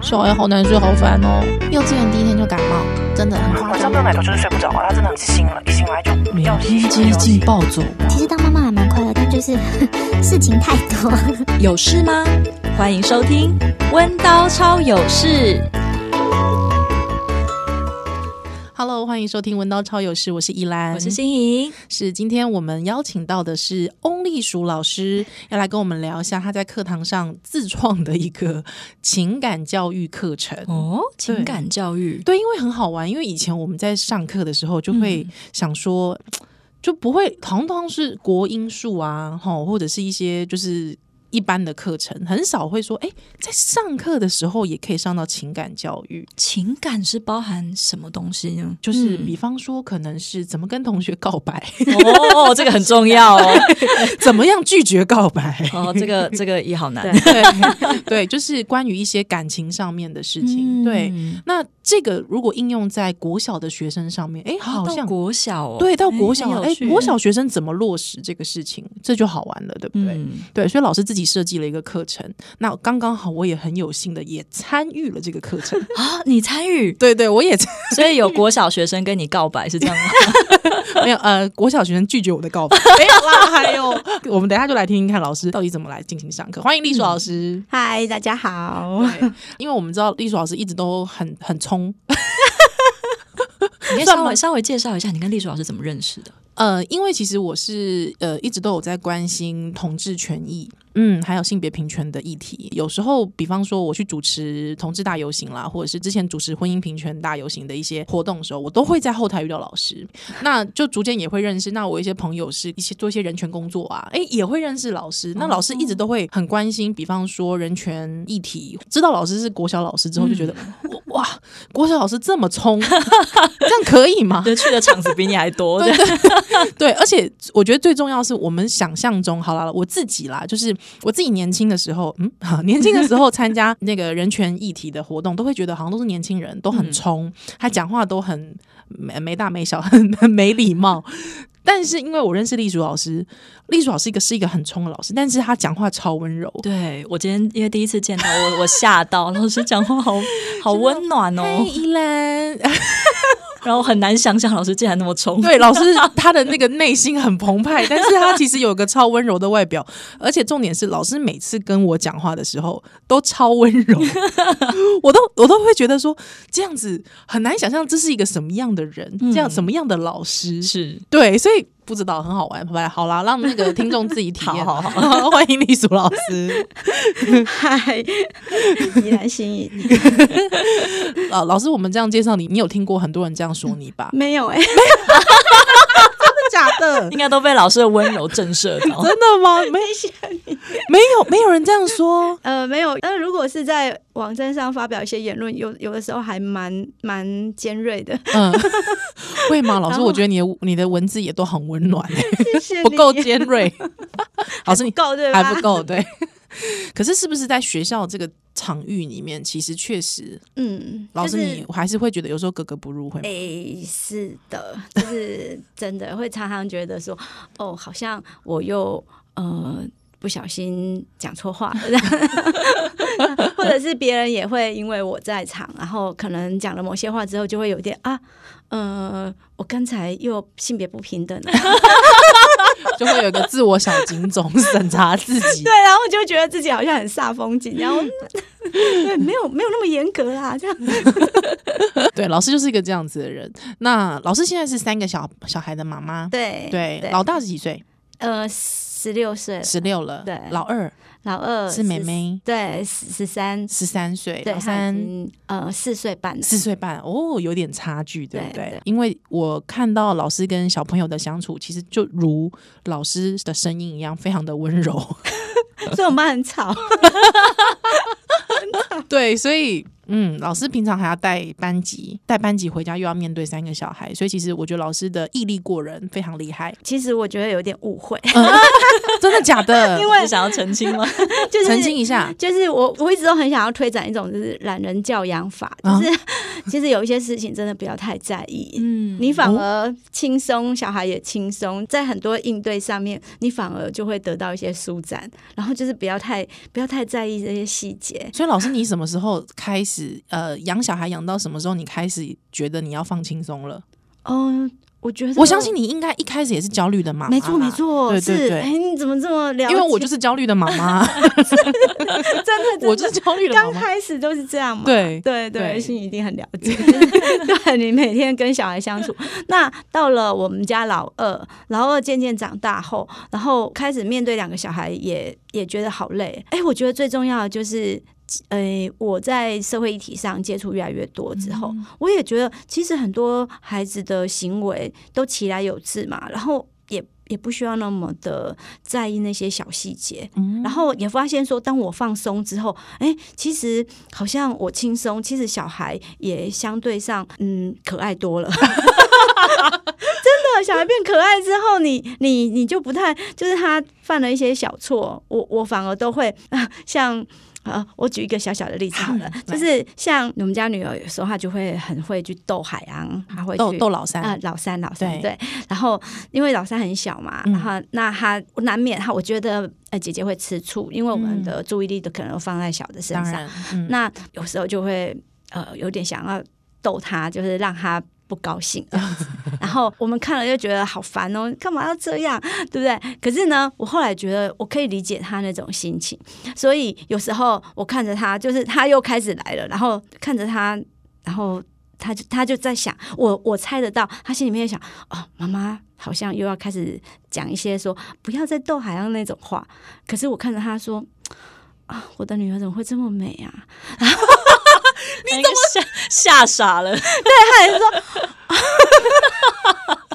小孩好难睡，好烦哦。幼稚园第一天就感冒，真的很夸张。晚上没有奶头就是睡不着啊，他真的很醒了，一醒来就每天接近暴走。其实当妈妈还蛮快乐，但就是 事情太多。有事吗？欢迎收听《温刀超有事》。欢迎收听《文刀超有事》，我是依兰，我是欣怡。是今天我们邀请到的是翁丽淑老师，要来跟我们聊一下他在课堂上自创的一个情感教育课程哦。情感教育对，对，因为很好玩，因为以前我们在上课的时候就会想说，嗯、就不会，好像都是国音数啊，哈，或者是一些就是。一般的课程很少会说，哎，在上课的时候也可以上到情感教育。情感是包含什么东西呢？就是比方说，可能是怎么跟同学告白。哦，这个很重要哦。怎么样拒绝告白？哦，这个这个也好难。对，对，就是关于一些感情上面的事情。对，那这个如果应用在国小的学生上面，哎，好像国小哦，对，到国小，哎，国小学生怎么落实这个事情，这就好玩了，对不对？对，所以老师自己。设计了一个课程，那刚刚好，我也很有幸的也参与了这个课程啊！你参与？对对，我也参与。所以有国小学生跟你告白是这样吗？没有，呃，国小学生拒绝我的告白，没有啦。还有，我们等一下就来听听看老师到底怎么来进行上课。欢迎丽淑老师，嗨、嗯，大家好。因为我们知道丽淑老师一直都很很冲，你稍微稍微介绍一下，你跟丽淑老师怎么认识的？呃，因为其实我是呃一直都有在关心同志权益。嗯，还有性别平权的议题，有时候，比方说我去主持同志大游行啦，或者是之前主持婚姻平权大游行的一些活动的时候，我都会在后台遇到老师，那就逐渐也会认识。那我一些朋友是一些做一些人权工作啊，哎，也会认识老师。那老师一直都会很关心，比方说人权议题。知道老师是国小老师之后，就觉得、嗯、哇，国小老师这么冲，这样可以吗？去的场子比你还多，对 对，对，而且我觉得最重要是我们想象中，好了，我自己啦，就是。我自己年轻的时候，嗯，好，年轻的时候参加那个人权议题的活动，都会觉得好像都是年轻人，都很冲，他讲话都很没没大没小，很很没礼貌。但是因为我认识丽淑老师，丽淑老师一个是一个很冲的老师，但是他讲话超温柔。对，我今天因为第一次见到我，我吓到老师讲话好好温暖哦，依兰。然后很难想象老师竟然那么冲，对，老师他的那个内心很澎湃，但是他其实有个超温柔的外表，而且重点是老师每次跟我讲话的时候都超温柔，我都我都会觉得说这样子很难想象这是一个什么样的人，这样什么样的老师。是。对，所以。不知道，很好玩，拜拜好啦，让那个听众自己体验。好 好好，欢迎丽淑老师。嗨，依然心仪。老老师，我们这样介绍你，你有听过很多人这样说你吧？没有哎、欸，没有，真的假的？应该都被老师的温柔震慑到。真的吗？没没有，没有人这样说。呃，没有。但是在网站上发表一些言论，有有的时候还蛮蛮尖锐的。嗯，会吗？老师，我觉得你的你的文字也都很温暖，谢谢不够尖锐。老师，你够对还不够对。可是，是不是在学校这个场域里面，其实确实，嗯，老师，你还是会觉得有时候格格不入，会吗？哎，是的，就是真的会常常觉得说，哦，好像我又呃。不小心讲错话，或者是别人也会因为我在场，然后可能讲了某些话之后，就会有点啊，呃，我刚才又性别不平等了，就会有一个自我小警总审查自己，对，然后就觉得自己好像很煞风景，然后对，没有没有那么严格啦，这样，对，老师就是一个这样子的人。那老师现在是三个小小孩的妈妈，对对，老大是几岁？呃。十六岁，十六了。对，老二，老二是妹妹。对，十三，十三岁。老三，呃，四岁半。四岁半，哦，有点差距，对不对？因为我看到老师跟小朋友的相处，其实就如老师的声音一样，非常的温柔。所以我们班很吵。对，所以嗯，老师平常还要带班级，带班级回家又要面对三个小孩，所以其实我觉得老师的毅力过人，非常厉害。其实我觉得有点误会，嗯、真的假的？因为你想要澄清吗？就是澄清一下，就是我我一直都很想要推展一种就是懒人教养法，就是、啊、其实有一些事情真的不要太在意，嗯，你反而轻松，小孩也轻松，在很多应对上面，你反而就会得到一些舒展，然后就是不要太不要太在意这些细节。所以老师，你什么时候开始呃养小孩养到什么时候，你开始觉得你要放轻松了？嗯。我觉得，我相信你应该一开始也是焦虑的妈妈，没错没错，对对对。哎，你怎么这么了解？因为我就是焦虑的妈妈，真的，我就是焦虑的妈妈。刚开始都是这样嘛，对对对，心一定很了解。对，你每天跟小孩相处，那到了我们家老二，老二渐渐长大后，然后开始面对两个小孩，也也觉得好累。哎，我觉得最重要的就是。呃，我在社会议题上接触越来越多之后，嗯、我也觉得其实很多孩子的行为都其来有自嘛，然后也也不需要那么的在意那些小细节，嗯、然后也发现说，当我放松之后，哎，其实好像我轻松，其实小孩也相对上嗯可爱多了，真的，小孩变可爱之后，你你你就不太就是他犯了一些小错，我我反而都会像。呃，我举一个小小的例子好了，嗯、就是像我们家女儿有时候她就会很会去逗海洋，她会去逗逗老三啊、呃，老三老三对，对。然后因为老三很小嘛，嗯、然后那她难免他，我觉得呃姐姐会吃醋，因为我们的注意力都可能放在小的身上，嗯、那有时候就会呃有点想要逗他，就是让他。不高兴这样子，然后我们看了又觉得好烦哦，干嘛要这样，对不对？可是呢，我后来觉得我可以理解他那种心情，所以有时候我看着他，就是他又开始来了，然后看着他，然后他就他就在想，我我猜得到，他心里面想，哦，妈妈好像又要开始讲一些说不要再逗海洋那种话，可是我看着他说，啊，我的女儿怎么会这么美啊？然 后你怎么吓吓傻了？对，他也说。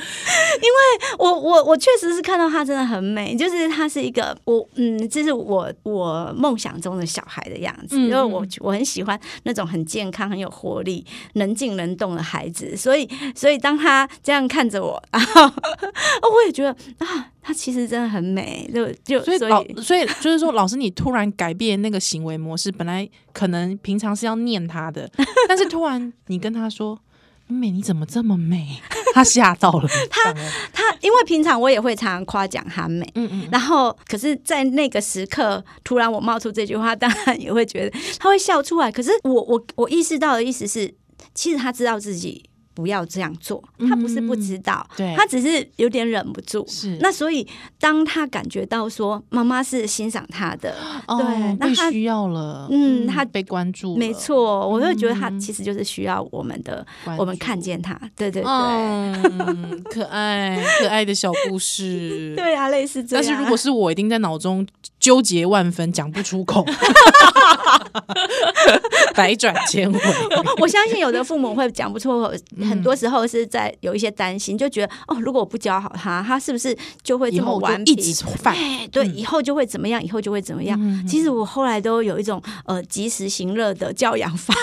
因为我我我确实是看到她真的很美，就是她是一个我嗯，这是我我梦想中的小孩的样子，因为我我很喜欢那种很健康、很有活力、能静能动的孩子，所以所以当他这样看着我，然后我也觉得啊，他其实真的很美，就就所以老所以就是说，老师你突然改变那个行为模式，本来可能平常是要念他的，但是突然你跟他说。美，你怎么这么美？他吓到了。他他，因为平常我也会常常夸奖他美，嗯嗯。然后，可是，在那个时刻，突然我冒出这句话，当然也会觉得他会笑出来。可是我，我我我意识到的意思是，其实他知道自己。不要这样做，他不是不知道，嗯、对，他只是有点忍不住。是，那所以当他感觉到说妈妈是欣赏他的，哦、对，那他需要了，嗯，他被关注，没错，我会觉得他其实就是需要我们的，嗯、我们看见他，对对对，嗯、可爱可爱的小故事，对啊，类似这样。但是如果是我，一定在脑中纠结万分，讲不出口，百转千回。我相信有的父母会讲不出口。很多时候是在有一些担心，就觉得哦，如果我不教好他，他是不是就会这么顽皮？一直犯。对，以后就会怎么样？以后就会怎么样？其实我后来都有一种呃及时行乐的教养法，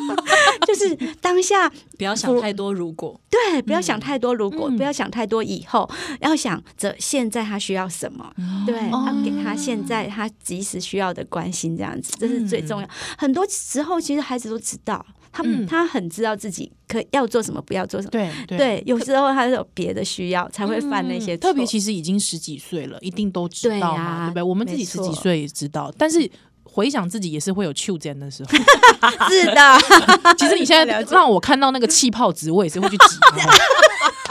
就是当下不要想太多如果，对，不要想太多如果，不要想太多以后，要想着现在他需要什么，对，要给他现在他及时需要的关心，这样子这是最重要。很多时候其实孩子都知道。他、嗯、他很知道自己可要做什么，不要做什么。对对，对，有时候他有别的需要才会犯那些错。特别其实已经十几岁了，一定都知道嘛，对，不对？我们自己十几岁也知道，但是回想自己也是会有丘肩的时候。是的，其实你现在让我看到那个气泡值，我也是会去挤它。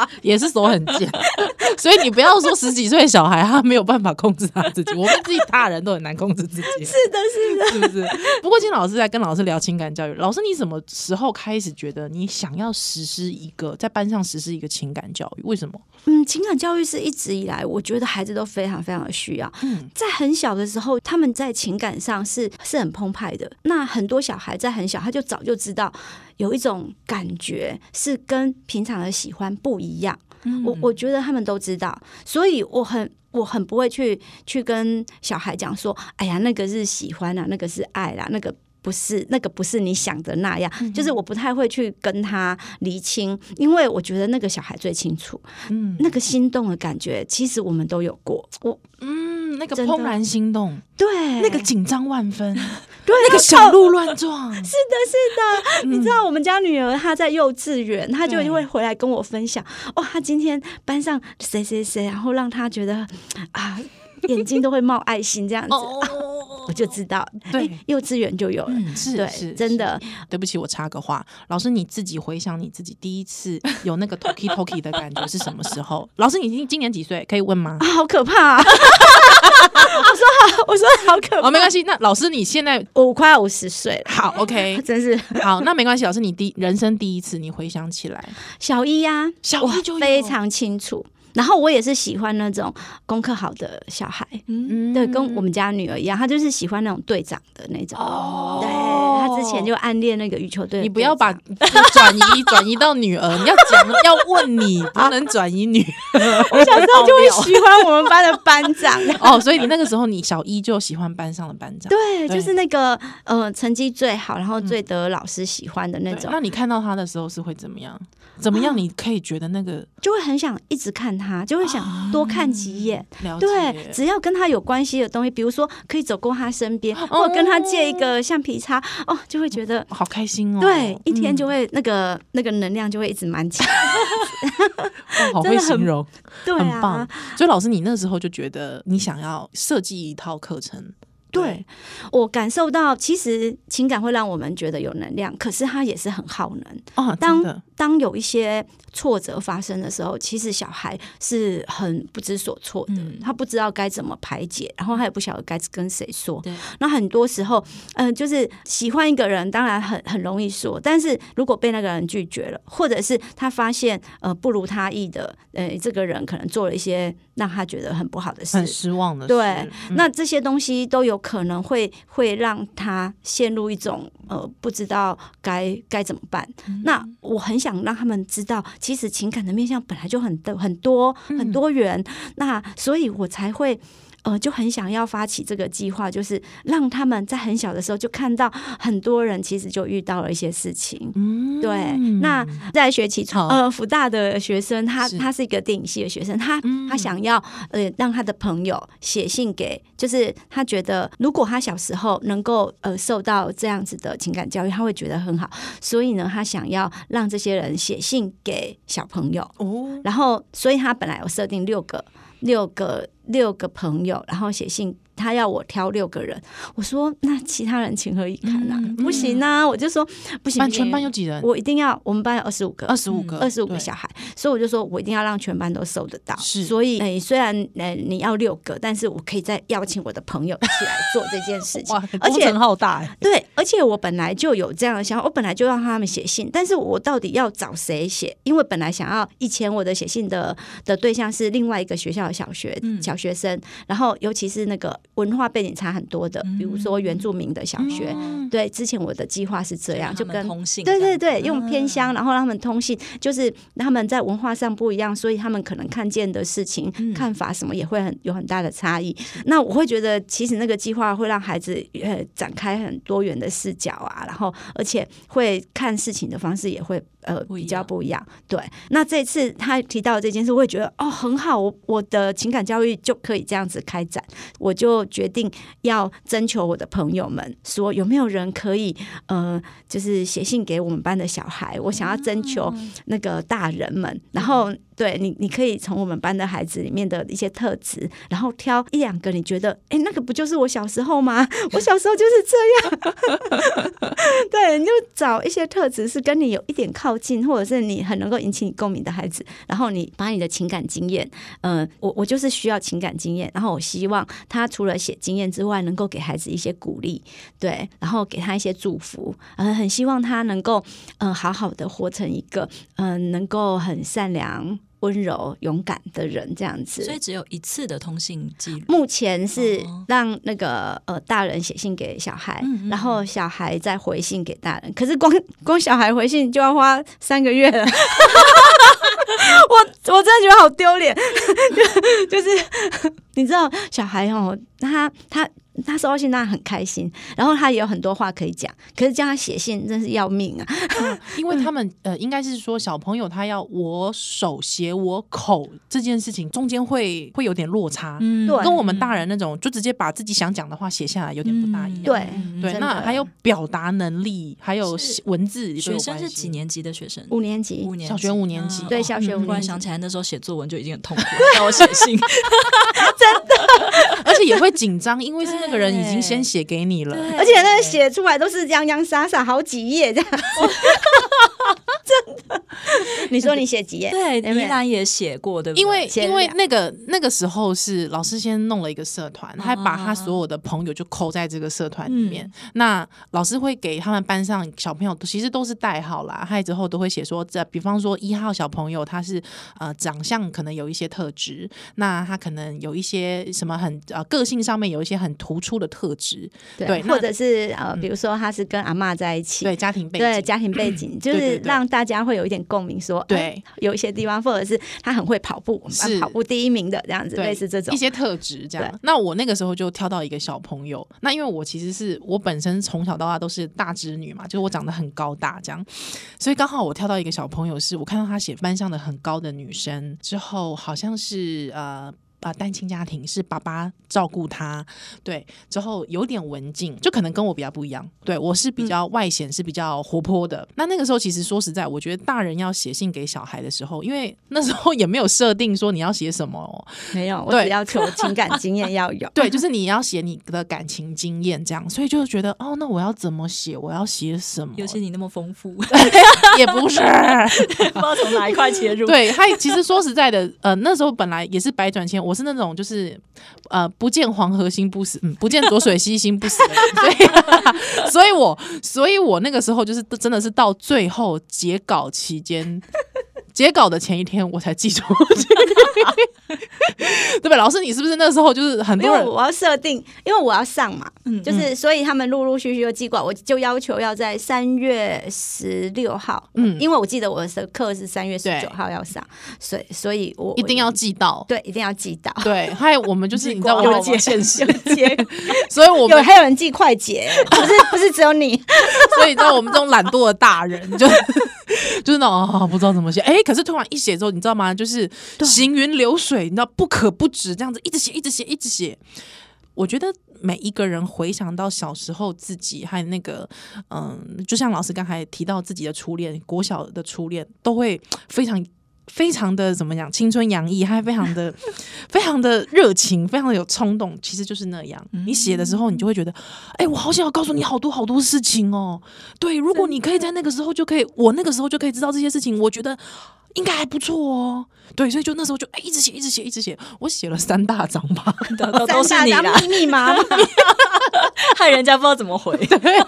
也是手很贱，所以你不要说十几岁小孩他没有办法控制他自己，我们自己大人都很难控制自己。是的，是的，是不是？不过今天老师在跟老师聊情感教育，老师你什么时候开始觉得你想要实施一个在班上实施一个情感教育？为什么？嗯，情感教育是一直以来我觉得孩子都非常非常的需要。嗯，在很小的时候，他们在情感上是是很澎湃的。那很多小孩在很小，他就早就知道。有一种感觉是跟平常的喜欢不一样，嗯、我我觉得他们都知道，所以我很我很不会去去跟小孩讲说，哎呀，那个是喜欢啊，那个是爱啦，那个不是那个不是你想的那样，嗯、就是我不太会去跟他厘清，因为我觉得那个小孩最清楚，嗯，那个心动的感觉，其实我们都有过，我嗯，那个怦然心动，对，那个紧张万分，对，那个小鹿乱撞，是的，是的，嗯、你知道我们家女儿她在幼稚园，她就会回来跟我分享，哦，她今天班上谁谁谁，然后让她觉得啊。眼睛都会冒爱心这样子，哦。啊、我就知道，对，幼稚园就有了，嗯、是对，是真的。对不起，我插个话，老师你自己回想你自己第一次有那个 talkie talkie 的感觉是什么时候？老师，你今今年几岁？可以问吗？啊、好可怕、啊！我说好，我说好可怕。哦，没关系。那老师，你现在我快要五十岁了。好，OK，真是好。那没关系，老师，你第人生第一次，你回想起来，小一呀、啊，小一就非常清楚。然后我也是喜欢那种功课好的小孩，嗯，对，跟我们家女儿一样，她就是喜欢那种队长的那种。哦，对，她之前就暗恋那个羽球队。你不要把 转移转移到女儿，你要讲要问你，不能转移女儿。我小时候就会喜欢我们班的班长。哦，所以你那个时候你小一就喜欢班上的班长。对，就是那个呃成绩最好，然后最得老师喜欢的那种。那你看到他的时候是会怎么样？怎么样？你可以觉得那个就会很想一直看他，就会想多看几眼。对，只要跟他有关系的东西，比如说可以走过他身边，或跟他借一个橡皮擦，哦，就会觉得好开心哦。对，一天就会那个那个能量就会一直满起来。好会形容，对，很棒。所以老师，你那时候就觉得你想要设计一套课程。对，我感受到，其实情感会让我们觉得有能量，可是它也是很耗能。哦，当当有一些挫折发生的时候，其实小孩是很不知所措的，嗯、他不知道该怎么排解，然后他也不晓得该跟谁说。对，那很多时候，嗯、呃，就是喜欢一个人，当然很很容易说，但是如果被那个人拒绝了，或者是他发现呃不如他意的，呃，这个人可能做了一些让他觉得很不好的事，很失望的事，对，嗯、那这些东西都有可能会会让他陷入一种呃不知道该该怎么办。嗯、那我很想让他们知道，其实情感的面向本来就很多很多很多元。嗯、那所以我才会。呃，就很想要发起这个计划，就是让他们在很小的时候就看到很多人其实就遇到了一些事情。嗯，对。那在学期初，呃，福大的学生，他他是一个电影系的学生，他他想要呃让他的朋友写信给，就是他觉得如果他小时候能够呃受到这样子的情感教育，他会觉得很好。所以呢，他想要让这些人写信给小朋友。哦，然后，所以他本来有设定六个六个。六个朋友，然后写信。他要我挑六个人，我说那其他人情何以堪啊？嗯、不行啊！嗯、我就说不行。全班有几人？我一定要，我们班有二十五个，二十五个，二十五个小孩，所以我就说我一定要让全班都收得到。是，所以诶，虽然诶你要六个，但是我可以再邀请我的朋友一起来做这件事情。哇，工程浩大哎！对，而且我本来就有这样的想法，我本来就让他们写信，但是我到底要找谁写？因为本来想要以前我的写信的的对象是另外一个学校的小学、嗯、小学生，然后尤其是那个文化背景差。很多的，比如说原住民的小学，嗯、对，之前我的计划是这样，就跟通信，对对对，用偏乡，然后让他们通信，就是他们在文化上不一样，所以他们可能看见的事情、嗯、看法什么也会很有很大的差异。那我会觉得，其实那个计划会让孩子呃展开很多元的视角啊，然后而且会看事情的方式也会。呃，比较不一样。对，那这次他提到这件事，我也觉得哦很好，我我的情感教育就可以这样子开展。我就决定要征求我的朋友们，说有没有人可以呃，就是写信给我们班的小孩。我想要征求那个大人们，然后。对你，你可以从我们班的孩子里面的一些特质，然后挑一两个你觉得，哎，那个不就是我小时候吗？我小时候就是这样。对，你就找一些特质是跟你有一点靠近，或者是你很能够引起你共鸣的孩子，然后你把你的情感经验，嗯、我我就是需要情感经验，然后我希望他除了写经验之外，能够给孩子一些鼓励，对，然后给他一些祝福，嗯、呃，很希望他能够，嗯、好好的活成一个，嗯、能够很善良。温柔勇敢的人这样子，所以只有一次的通信记录。目前是让那个呃大人写信给小孩，嗯嗯，然后小孩再回信给大人。可是光光小孩回信就要花三个月了，我我真的觉得好丢脸。就，就是你知道，小孩哦，他他。他收到信当然很开心，然后他也有很多话可以讲，可是叫他写信真是要命啊！嗯、因为他们呃，应该是说小朋友他要我手写我口这件事情中间会会有点落差，嗯，跟我们大人那种就直接把自己想讲的话写下来有点不大一样，对、嗯、对。那还有表达能力，还有文字。学生是几年级的学生？五年级，五年小学五年级。对，小学五年级。突然想起来那时候写作文就已经很痛苦了，让我写信，真的，而且也会紧张，因为是那个人已经先写给你了，而且那个写出来都是洋洋洒洒好几页这样。真的，你说你写几页？对，依然也写过，对不对？因为因为那个那个时候是老师先弄了一个社团，他把他所有的朋友就扣在这个社团里面。那老师会给他们班上小朋友，其实都是代号啦，还之后都会写说，这比方说一号小朋友他是呃长相可能有一些特质，那他可能有一些什么很呃个性上面有一些很突出的特质，对，或者是呃比如说他是跟阿妈在一起，对家庭背景，对家庭背景 就是让。大家会有一点共鸣，说对、欸，有一些地方，或者是他很会跑步，是。跑步第一名的这样子，类似这种。一些特质这样。那我那个时候就挑到一个小朋友，那因为我其实是我本身从小到大都是大织女嘛，就是我长得很高大这样，所以刚好我挑到一个小朋友，是我看到他写班上的很高的女生之后，好像是呃。啊，单亲家庭是爸爸照顾他，对，之后有点文静，就可能跟我比较不一样。对，我是比较外显，是比较活泼的。嗯。那那个时候，其实说实在，我觉得大人要写信给小孩的时候，因为那时候也没有设定说你要写什么，没有，我只要求情感经验要有。对，就是你要写你的感情经验这样，所以就觉得哦，那我要怎么写？我要写什么？尤其你那么丰富，也不是 不知道从哪一块切入。对，他其实说实在的，呃，那时候本来也是百转千，我。是那种就是呃，不见黄河心不死，嗯，不见浊水溪心不死，所以，所以我，所以我那个时候就是真的是到最后截稿期间。截稿的前一天，我才记住，对吧？老师，你是不是那时候就是很多人？我要设定，因为我要上嘛，嗯，就是所以他们陆陆续续就寄过来，我就要求要在三月十六号，嗯，因为我记得我的课是三月十九号要上，所以所以我一定要寄到，对，一定要寄到，对。还有我们就是 你知道，有接现实接，所以我们有还有人寄快捷，不是不是只有你，所以你知道我们这种懒惰的大人就就是那种、哦、不知道怎么写，哎。可是突然一写之后，你知道吗？就是行云流水，你知道不可不止，这样子一直写，一直写，一直写。我觉得每一个人回想到小时候自己，还有那个，嗯，就像老师刚才提到自己的初恋，国小的初恋，都会非常。非常的怎么讲，青春洋溢，还非常的非常的热情，非常的有冲动，其实就是那样。你写的时候，你就会觉得，哎、欸，我好想要告诉你好多好多事情哦。对，如果你可以在那个时候就可以，我那个时候就可以知道这些事情，我觉得应该还不错哦。对，所以就那时候就哎、欸，一直写，一直写，一直写。我写了三大张吧，都都是你啦，密密麻麻，害人家不知道怎么回。对，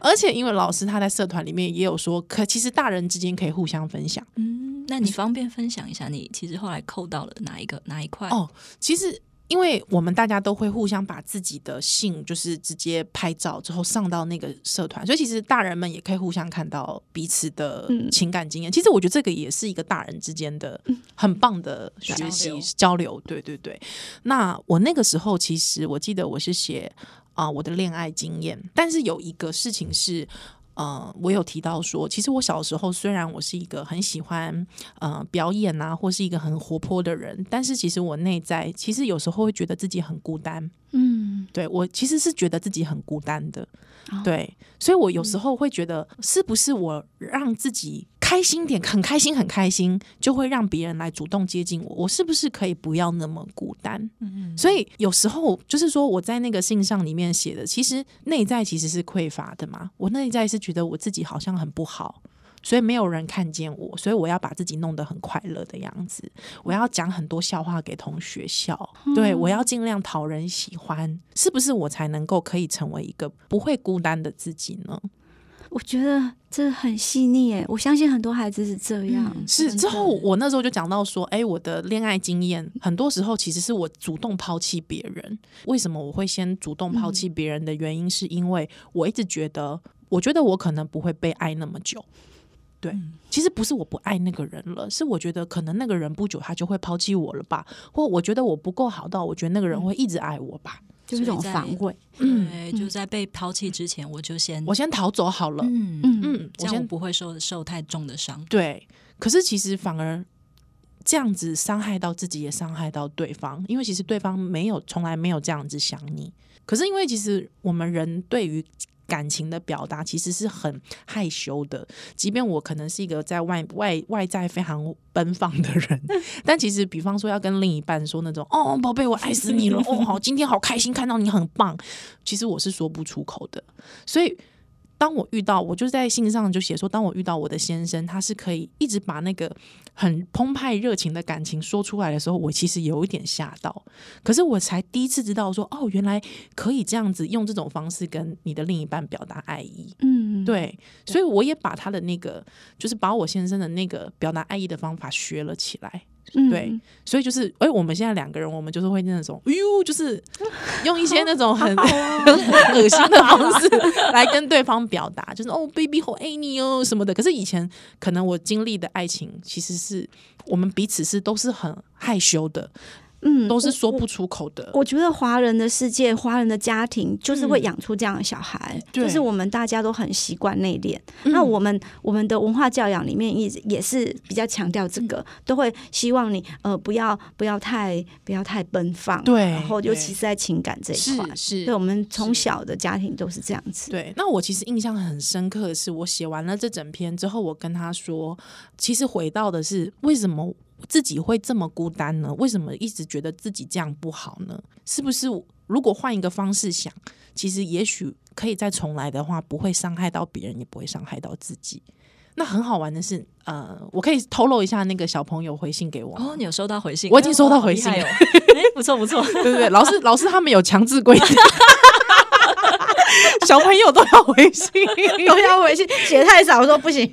而且因为老师他在社团里面也有说，可其实大人之间可以互相分享。嗯。那你方便分享一下，你其实后来扣到了哪一个哪一块？哦，其实因为我们大家都会互相把自己的信，就是直接拍照之后上到那个社团，所以其实大人们也可以互相看到彼此的情感经验。嗯、其实我觉得这个也是一个大人之间的很棒的学习交流，交流。对对对。那我那个时候其实我记得我是写啊、呃、我的恋爱经验，但是有一个事情是。呃，我有提到说，其实我小时候虽然我是一个很喜欢呃表演啊，或是一个很活泼的人，但是其实我内在其实有时候会觉得自己很孤单。嗯，对，我其实是觉得自己很孤单的。哦、对，所以我有时候会觉得，是不是我让自己。开心点，很开心，很开心，就会让别人来主动接近我。我是不是可以不要那么孤单？嗯嗯。所以有时候就是说，我在那个信上里面写的，其实内在其实是匮乏的嘛。我内在是觉得我自己好像很不好，所以没有人看见我，所以我要把自己弄得很快乐的样子。我要讲很多笑话给同学笑，对，我要尽量讨人喜欢，是不是我才能够可以成为一个不会孤单的自己呢？我觉得这很细腻诶，我相信很多孩子是这样。嗯、是之后我那时候就讲到说，哎，我的恋爱经验很多时候其实是我主动抛弃别人。为什么我会先主动抛弃别人的原因，是因为我一直觉得，我觉得我可能不会被爱那么久。对，其实不是我不爱那个人了，是我觉得可能那个人不久他就会抛弃我了吧，或我觉得我不够好到我觉得那个人会一直爱我吧。就是一种防卫。对，就在被抛弃之前，我就先我先逃走好了。嗯嗯嗯，我先这样我不会受受太重的伤。对，可是其实反而这样子伤害到自己，也伤害到对方，因为其实对方没有从来没有这样子想你。可是因为其实我们人对于感情的表达其实是很害羞的，即便我可能是一个在外外外在非常奔放的人，但其实比方说要跟另一半说那种“哦，宝贝，我爱死你了”，哦，好，今天好开心看到你很棒，其实我是说不出口的，所以。当我遇到，我就在信上就写说，当我遇到我的先生，他是可以一直把那个很澎湃热情的感情说出来的时候，我其实有一点吓到。可是我才第一次知道说，哦，原来可以这样子用这种方式跟你的另一半表达爱意。嗯，对，所以我也把他的那个，就是把我先生的那个表达爱意的方法学了起来。对，嗯所以就是，哎、欸，我们现在两个人，我们就是会那种，哎呦，就是 用一些那种很、哦、很恶心的方式来跟对方表达，就是哦，baby 好爱你哦什么的。可是以前可能我经历的爱情，其实是我们彼此是都是很害羞的。嗯，都是说不出口的。我，我觉得华人的世界，华人的家庭就是会养出这样的小孩，嗯、就是我们大家都很习惯内敛。那我们我们的文化教养里面也也是比较强调这个，嗯、都会希望你呃不要不要太不要太奔放，对。然后尤其是在情感这一块，是是。对，我们从小的家庭都是这样子。对。那我其实印象很深刻的是，我写完了这整篇之后，我跟他说，其实回到的是为什么。自己会这么孤单呢？为什么一直觉得自己这样不好呢？是不是如果换一个方式想，其实也许可以再重来的话，不会伤害到别人，也不会伤害到自己。那很好玩的是，呃，我可以透露一下那个小朋友回信给我。哦，你有收到回信？我已经收到回信了。哎、哦，不错不错，对对对，老师老师他们有强制规定。小朋友都要回信，都要回信，写太少，我说不行。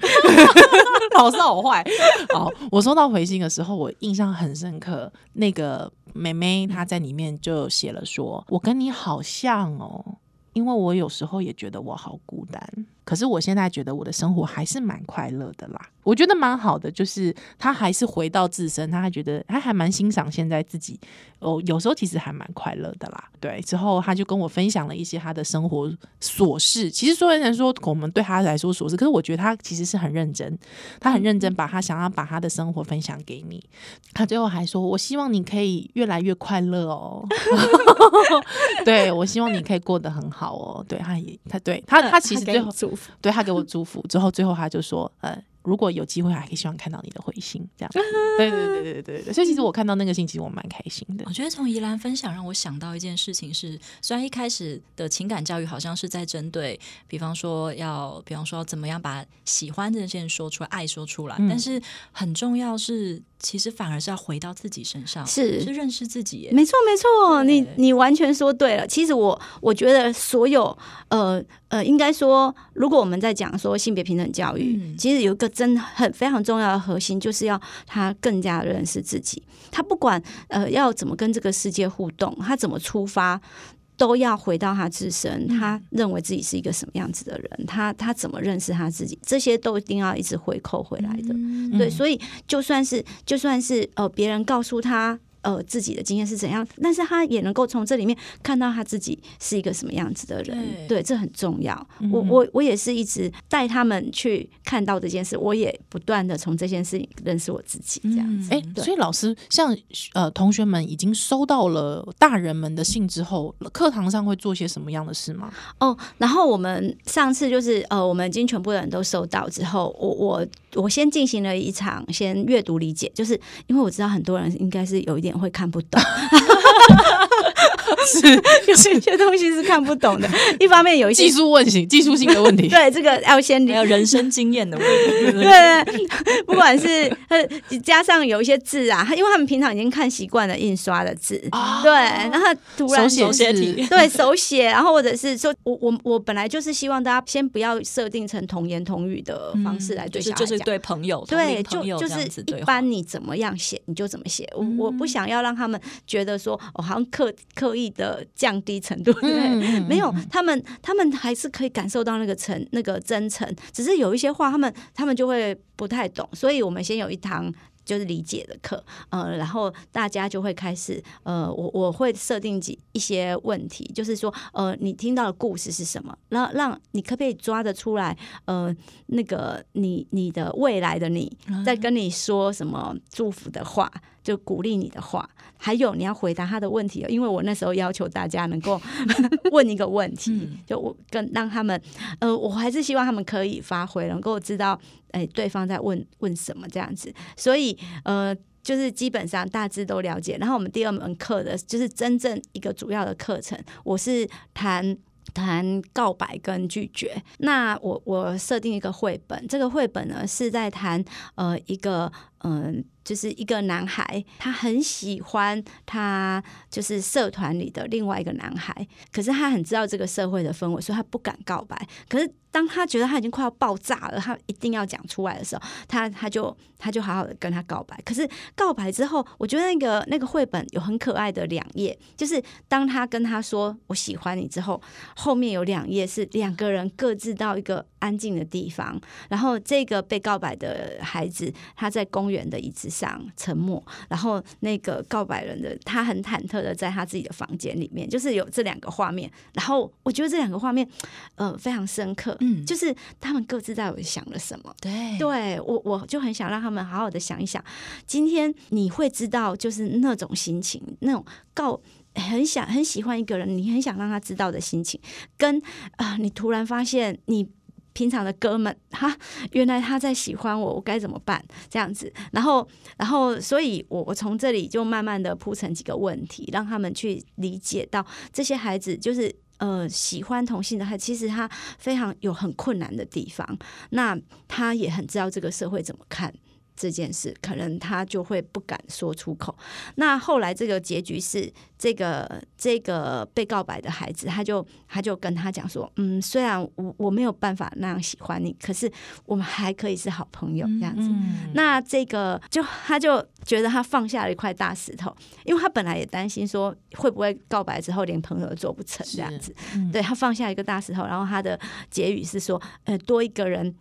老师好坏。好，我收到回信的时候，我印象很深刻。那个妹妹她在里面就写了说：“我跟你好像哦，因为我有时候也觉得我好孤单。”可是我现在觉得我的生活还是蛮快乐的啦，我觉得蛮好的，就是他还是回到自身，他还觉得他还蛮欣赏现在自己哦，有时候其实还蛮快乐的啦。对，之后他就跟我分享了一些他的生活琐事。其实虽然说我们对他来说琐事，可是我觉得他其实是很认真，他很认真把他想要把他的生活分享给你。他最后还说：“我希望你可以越来越快乐哦。” 对，我希望你可以过得很好哦。对，他也他对他他其实最后。对，他给我祝福之后，最后他就说：“呃，如果有机会，还可以希望看到你的回信。”这样，对对对对对对。所以其实我看到那个信，其实我蛮开心的。我觉得从宜兰分享让我想到一件事情是，虽然一开始的情感教育好像是在针对，比方说要，比方说怎么样把喜欢这件事说出来，爱说出来，嗯、但是很重要是。其实反而是要回到自己身上，是是认识自己耶。没错，没错，你你完全说对了。其实我我觉得所有呃呃，应该说，如果我们在讲说性别平等教育，嗯、其实有一个真很非常重要的核心，就是要他更加认识自己。他不管呃要怎么跟这个世界互动，他怎么出发。都要回到他自身，他认为自己是一个什么样子的人，他他怎么认识他自己，这些都一定要一直回扣回来的。嗯、对，所以就算是就算是呃别人告诉他。呃，自己的经验是怎样？但是他也能够从这里面看到他自己是一个什么样子的人。对，对，这很重要。嗯、我我我也是一直带他们去看到这件事，我也不断的从这件事情认识我自己。这样子，哎、嗯，所以老师像呃同学们已经收到了大人们的信之后，课堂上会做些什么样的事吗？哦，然后我们上次就是呃，我们已经全部的人都收到之后，我我我先进行了一场先阅读理解，就是因为我知道很多人应该是有一点。会看不懂，是有些东西是看不懂的。一方面有一些技术问题、技术性的问题，对这个要先有人生经验的问题。对，不管是呃加上有一些字啊，因为他们平常已经看习惯了印刷的字，哦、对，然后突然手写体，对 手写，然后或者是说我我我本来就是希望大家先不要设定成童言童语的方式来对小孩讲，就是对朋友，对，朋友就就是一般你怎么样写你就怎么写，我我不想。要让他们觉得说，我、哦、好像刻刻意的降低程度，对不对，没有，他们他们还是可以感受到那个诚那个真诚，只是有一些话，他们他们就会不太懂，所以我们先有一堂。就是理解的课，呃，然后大家就会开始，呃，我我会设定几一些问题，就是说，呃，你听到的故事是什么？让让你可不可以抓得出来？呃，那个你你的未来的你在跟你说什么祝福的话，就鼓励你的话，还有你要回答他的问题，因为我那时候要求大家能够 问一个问题，就我跟让他们，呃，我还是希望他们可以发挥，能够知道。哎，对方在问问什么这样子，所以呃，就是基本上大致都了解。然后我们第二门课的就是真正一个主要的课程，我是谈谈告白跟拒绝。那我我设定一个绘本，这个绘本呢是在谈呃一个嗯。呃就是一个男孩，他很喜欢他就是社团里的另外一个男孩，可是他很知道这个社会的氛围，所以他不敢告白。可是当他觉得他已经快要爆炸了，他一定要讲出来的时候，他他就他就好好的跟他告白。可是告白之后，我觉得那个那个绘本有很可爱的两页，就是当他跟他说“我喜欢你”之后，后面有两页是两个人各自到一个安静的地方，然后这个被告白的孩子他在公园的椅子上沉默，然后那个告白人的他很忐忑的在他自己的房间里面，就是有这两个画面。然后我觉得这两个画面，呃，非常深刻。嗯，就是他们各自在想了什么。对，对我我就很想让他们好好的想一想，今天你会知道，就是那种心情，那种告很想很喜欢一个人，你很想让他知道的心情，跟啊、呃，你突然发现你。平常的哥们，哈，原来他在喜欢我，我该怎么办？这样子，然后，然后，所以我我从这里就慢慢的铺成几个问题，让他们去理解到这些孩子就是呃喜欢同性的他，其实他非常有很困难的地方，那他也很知道这个社会怎么看。这件事可能他就会不敢说出口。那后来这个结局是，这个这个被告白的孩子，他就他就跟他讲说，嗯，虽然我我没有办法那样喜欢你，可是我们还可以是好朋友这样子。嗯、那这个就他就觉得他放下了一块大石头，因为他本来也担心说会不会告白之后连朋友都做不成这样子。嗯、对，他放下一个大石头，然后他的结语是说，呃，多一个人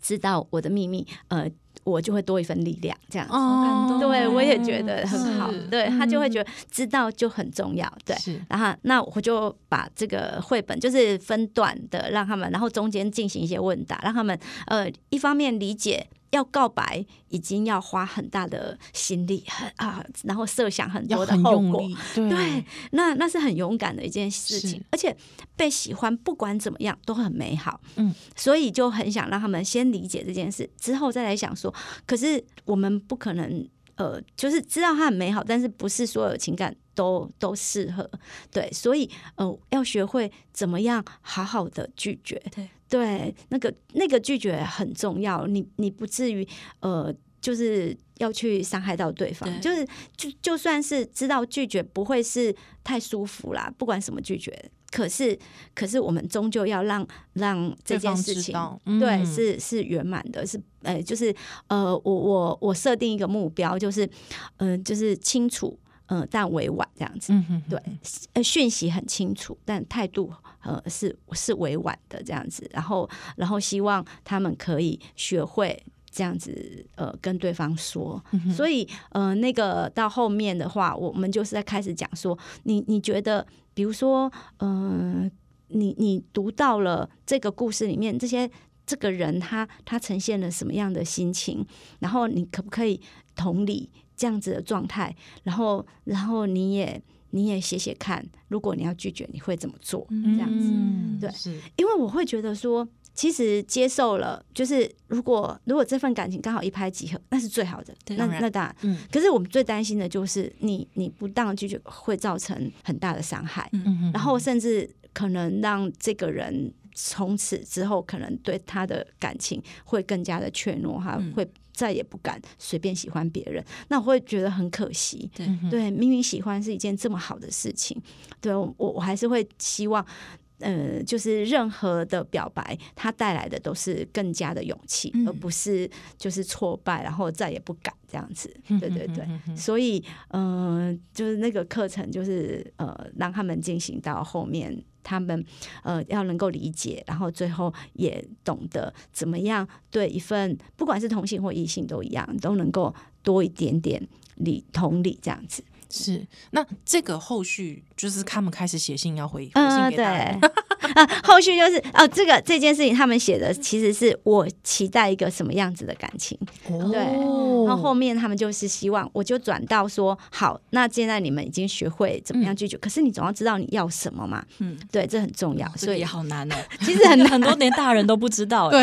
知道我的秘密，呃。我就会多一份力量，这样子。哦，对，我也觉得很好。对，他就会觉得知道就很重要。对，然后那我就把这个绘本就是分段的让他们，然后中间进行一些问答，让他们呃一方面理解。要告白已经要花很大的心力，很啊，然后设想很多的后果，对，对，那那是很勇敢的一件事情，而且被喜欢不管怎么样都很美好，嗯，所以就很想让他们先理解这件事，之后再来想说，可是我们不可能，呃，就是知道它很美好，但是不是所有情感都都适合，对，所以呃，要学会怎么样好好的拒绝，对。对，那个那个拒绝很重要，你你不至于呃，就是要去伤害到对方，对。就是就就算是知道拒绝不会是太舒服啦，不管什么拒绝，可是可是我们终究要让让这件事情对，对是是圆满的，是呃就是呃我我我设定一个目标，就是嗯、呃、就是清楚。嗯，但委婉这样子，对，呃，讯息很清楚，但态度呃是是委婉的这样子，然后然后希望他们可以学会这样子呃跟对方说，嗯、所以呃那个到后面的话，我们就是在开始讲说，你你觉得，比如说，嗯、呃，你你读到了这个故事里面这些这个人他他呈现了什么样的心情，然后你可不可以同理？这样子的状态，然后，然后你也你也写写看，如果你要拒绝，你会怎么做？这样子，嗯、对，是因为我会觉得说，其实接受了，就是如果如果这份感情刚好一拍即合，那是最好的。对那那当然，嗯。可是我们最担心的就是你你不当拒绝会造成很大的伤害，嗯嗯嗯，然后甚至可能让这个人从此之后可能对他的感情会更加的怯懦，哈，会。再也不敢随便喜欢别人，那我会觉得很可惜。对，对，明明喜欢是一件这么好的事情，对我，我还是会希望，呃，就是任何的表白，它带来的都是更加的勇气，嗯、而不是就是挫败，然后再也不敢这样子。对对对，所以，嗯、呃，就是那个课程，就是呃，让他们进行到后面。他们呃要能够理解，然后最后也懂得怎么样对一份不管是同性或异性都一样，都能够多一点点理同理这样子。是，那这个后续就是他们开始写信要回回信给大人。嗯 啊，后续就是哦，这个这件事情他们写的其实是我期待一个什么样子的感情，哦、对。然后后面他们就是希望，我就转到说，好，那现在你们已经学会怎么样拒绝，嗯、可是你总要知道你要什么嘛，嗯，对，这很重要，所以也好难哦。其实很 很多连大人都不知道，对。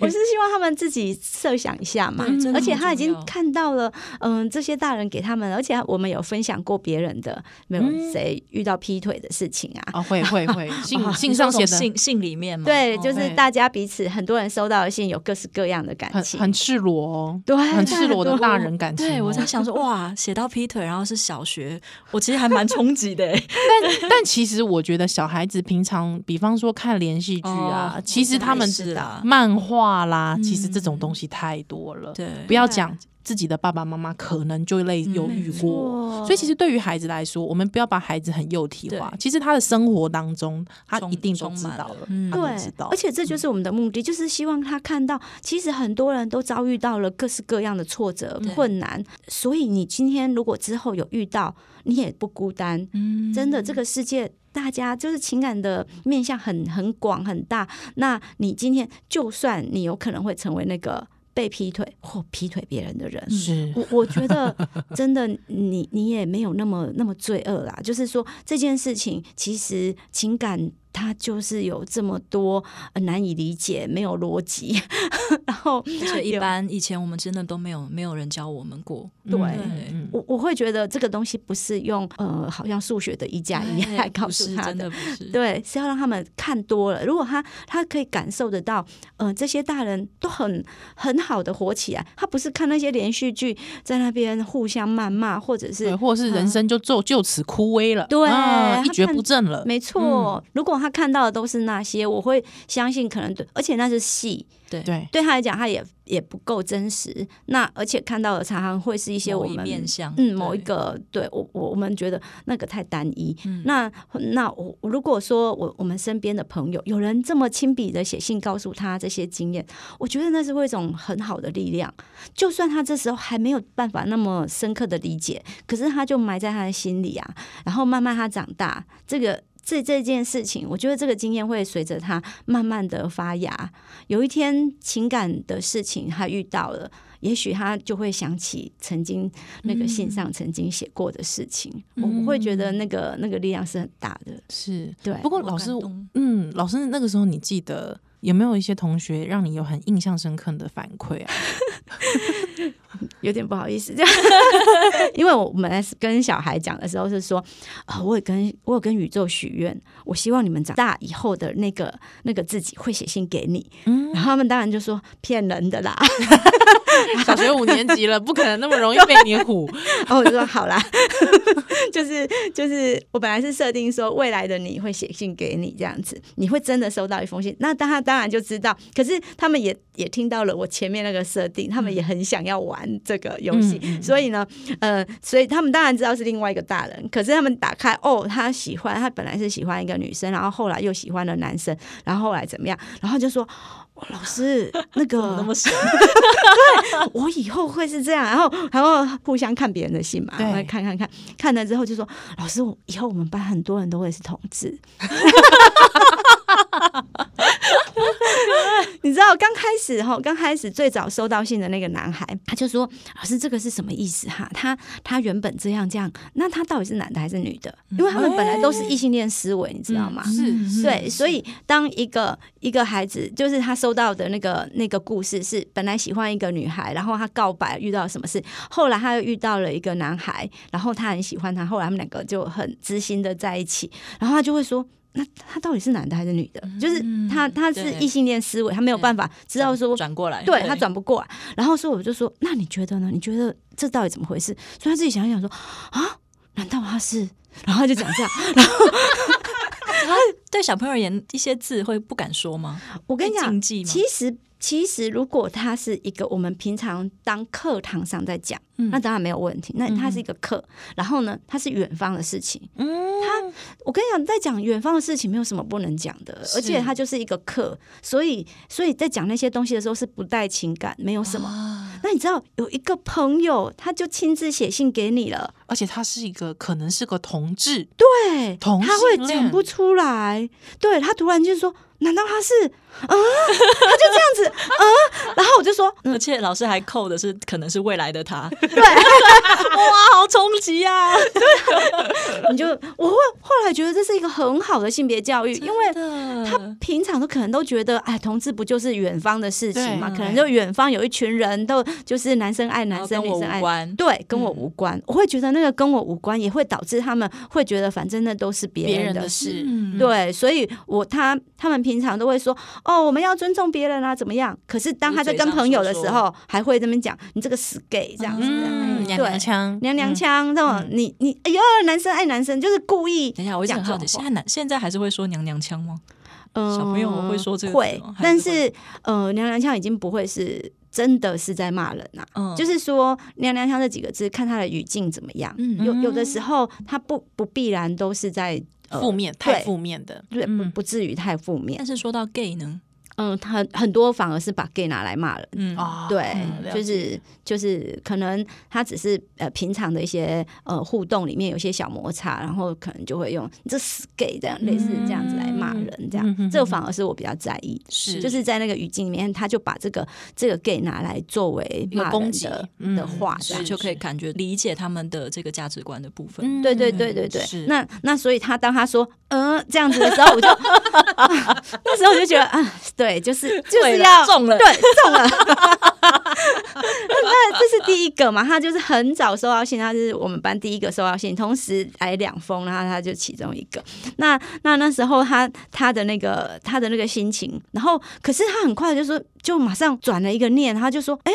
我是希望他们自己设想一下嘛，而且他已经看到了，嗯，这些大人给他们，而且我们有分享过别人的，没有谁遇到劈腿的事情啊？啊、哦，会会会，信信上写的信信里面嘛，对，就是大家彼此很多人收到的信有各式各样的感情，很，很赤裸哦，对，很赤裸的 大人感情、哦。对，我在想说，哇，写到劈腿，然后是小学，我其实还蛮冲击的。但但其实我觉得小孩子平常，比方说看连续剧啊，哦、其实他们是漫画啦，其实这种东西太多了。对、嗯，不要讲。自己的爸爸妈妈可能就类有遇过，所以其实对于孩子来说，我们不要把孩子很幼体化。其实他的生活当中，他一定都知道了，嗯，对，而且这就是我们的目的，就是希望他看到，其实很多人都遭遇到了各式各样的挫折、困难，所以你今天如果之后有遇到，你也不孤单。嗯，真的，这个世界大家就是情感的面向很很广很大。那你今天就算你有可能会成为那个。被劈腿或劈腿别人的人，是我我觉得 真的你你也没有那么那么罪恶啦。就是说这件事情其实情感。他就是有这么多难以理解、没有逻辑，然后一般以前我们真的都没有没有人教我们过。对，我我会觉得这个东西不是用呃，好像数学的一加一来告诉他的，真的不是。对，是要让他们看多了。如果他他可以感受得到，呃，这些大人都很很好的活起来，他不是看那些连续剧在那边互相谩骂，或者是或者是人生就就就此枯萎了，对，一蹶不振了。没错，如果他看到的都是那些，我会相信可能对，而且那是戏，对对，对他来讲，他也也不够真实。那而且看到的常常会是一些我们面向，嗯，某一个对我我我们觉得那个太单一。嗯、那那我如果说我我们身边的朋友有人这么亲笔的写信告诉他这些经验，我觉得那是会一种很好的力量。就算他这时候还没有办法那么深刻的理解，可是他就埋在他的心里啊。然后慢慢他长大，这个。这这件事情，我觉得这个经验会随着他慢慢的发芽。有一天情感的事情他遇到了，也许他就会想起曾经那个信上曾经写过的事情。嗯、我会觉得那个那个力量是很大的。是对。不过老师，嗯，老师那个时候你记得有没有一些同学让你有很印象深刻的反馈啊？有点不好意思，这样，因为我们跟小孩讲的时候是说，啊、呃，我有跟我有跟宇宙许愿，我希望你们长大以后的那个那个自己会写信给你，嗯，然后他们当然就说骗人的啦，小学五年级了，不可能那么容易被你唬，然后我就说好啦，就是就是我本来是设定说未来的你会写信给你这样子，你会真的收到一封信，那当他当然就知道，可是他们也也听到了我前面那个设定，他们也很想要玩。这个游戏，所以呢，呃，所以他们当然知道是另外一个大人，可是他们打开，哦，他喜欢，他本来是喜欢一个女生，然后后来又喜欢了男生，然后后来怎么样？然后就说，哦、老师，那个那么神，对，我以后会是这样，然后然后互相看别人的信嘛，对，看看看，看了之后就说，老师，我以后我们班很多人都会是同志。你知道刚开始哈，刚开始最早收到信的那个男孩，他就说：“老师，这个是什么意思哈？他他原本这样这样，那他到底是男的还是女的？因为他们本来都是异性恋思维，你知道吗？嗯、是，对，所以当一个一个孩子，就是他收到的那个那个故事是本来喜欢一个女孩，然后他告白遇到什么事，后来他又遇到了一个男孩，然后他很喜欢他，后来他们两个就很知心的在一起，然后他就会说。”那他到底是男的还是女的？嗯、就是他他是异性恋思维，他没有办法知道说转过来，对，对他转不过来。然后说我就说，那你觉得呢？你觉得这到底怎么回事？所以他自己想一想说啊，难道他是？然后他就讲这样，然后 对小朋友而言，一些字会不敢说吗？我跟你讲？其实。其实，如果他是一个我们平常当课堂上在讲，嗯、那当然没有问题。那他是一个课，嗯、然后呢，他是远方的事情。嗯，他我跟你讲，在讲远方的事情，没有什么不能讲的，而且他就是一个课，所以，所以在讲那些东西的时候是不带情感，没有什么。啊、那你知道有一个朋友，他就亲自写信给你了，而且他是一个可能是个同志，对，同他会讲不出来，对他突然就说。难道他是啊？他就这样子啊？然后我就说，而且老师还扣的是可能是未来的他。对，哇，好冲击啊！你就我会后来觉得这是一个很好的性别教育，因为他平常都可能都觉得，哎，同志不就是远方的事情嘛？可能就远方有一群人都就是男生爱男生，女生爱，对，跟我无关。我会觉得那个跟我无关，也会导致他们会觉得反正那都是别人的事。对，所以我他他们平。平常都会说哦，我们要尊重别人啊，怎么样？可是当他在跟朋友的时候，还会这么讲，你这个死 gay 这样子，嗯，娘娘腔，娘娘腔，这种你你哎呦，男生爱男生就是故意。等一下，我讲好的，现在男现在还是会说娘娘腔吗？嗯，小朋友会说这个会，但是呃，娘娘腔已经不会是真的是在骂人呐，嗯，就是说娘娘腔这几个字，看他的语境怎么样。嗯，有有的时候他不不必然都是在。负面太负面的，对，不不至于太负面。但是说到 gay 呢？嗯，他很多反而是把 gay 拿来骂人，嗯，对，嗯、就是就是可能他只是呃平常的一些呃互动里面有些小摩擦，然后可能就会用这死 gay 这样类似这样子来骂人，这样，嗯、这个反而是我比较在意，是。就是在那个语境里面，他就把这个这个 gay 拿来作为骂人的的话，所以就可以感觉理解他们的这个价值观的部分。对对对对对，是。那那所以他当他说嗯、呃、这样子的时候，我就 那时候我就觉得啊。对，就是 就是要中了，对，中了。那这是第一个嘛？他就是很早收到信，他是我们班第一个收到信，同时来两封，然后他就其中一个。那那那时候他他的那个他的那个心情，然后可是他很快就说，就马上转了一个念，他就说，哎。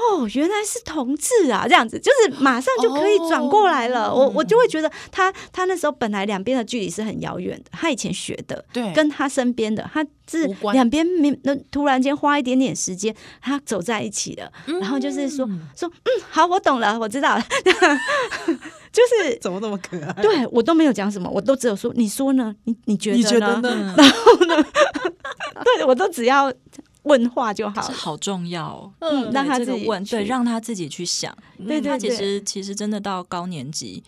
哦，原来是同志啊，这样子就是马上就可以转过来了。哦、我我就会觉得他他那时候本来两边的距离是很遥远的，他以前学的，对，跟他身边的，他是两边没那突然间花一点点时间，他走在一起了，嗯、然后就是说说嗯，好，我懂了，我知道了，就是 怎么那么可爱？对我都没有讲什么，我都只有说，你说呢？你你觉得呢？你觉得呢？然后呢？对我都只要。问话就好，这好重要。嗯，让他自己问，对，让他自己去想。对，他其实其实真的到高年级，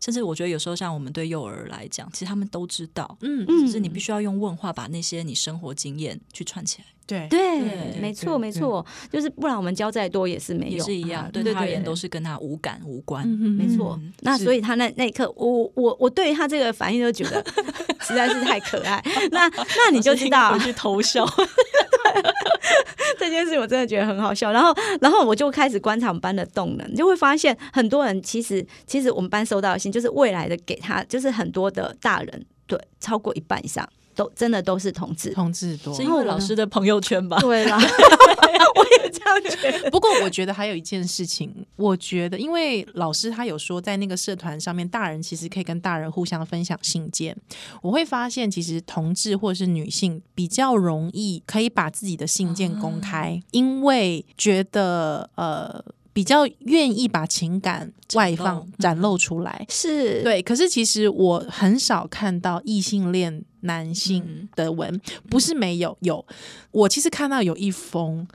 甚至我觉得有时候像我们对幼儿来讲，其实他们都知道。嗯嗯，只是你必须要用问话把那些你生活经验去串起来。对对，没错没错，就是不然我们教再多也是没用，是一样。对他而言都是跟他无感无关。没错。那所以他那那一刻，我我我对他这个反应就觉得 实在是太可爱。那那你就知道回去偷笑。这件事我真的觉得很好笑，然后，然后我就开始观察我们班的动能，就会发现很多人其实，其实我们班收到的信就是未来的给他，就是很多的大人，对，超过一半以上。都真的都是同志，同志多，是因为老师的朋友圈吧？对啦，我也这样觉得。不过我觉得还有一件事情，我觉得因为老师他有说，在那个社团上面，大人其实可以跟大人互相分享信件。我会发现，其实同志或是女性比较容易可以把自己的信件公开，啊、因为觉得呃。比较愿意把情感外放、展露出来，是对。可是其实我很少看到异性恋男性的文，不是没有，有。我其实看到有一封，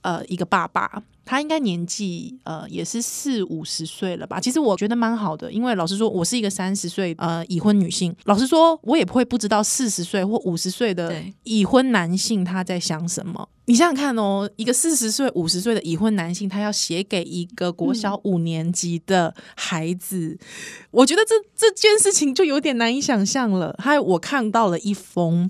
呃，一个爸爸。他应该年纪呃也是四五十岁了吧？其实我觉得蛮好的，因为老实说，我是一个三十岁呃已婚女性。老实说，我也不会不知道四十岁或五十岁的已婚男性他在想什么。你想想看哦，一个四十岁、五十岁的已婚男性，他要写给一个国小五年级的孩子，嗯、我觉得这这件事情就有点难以想象了。还有，我看到了一封。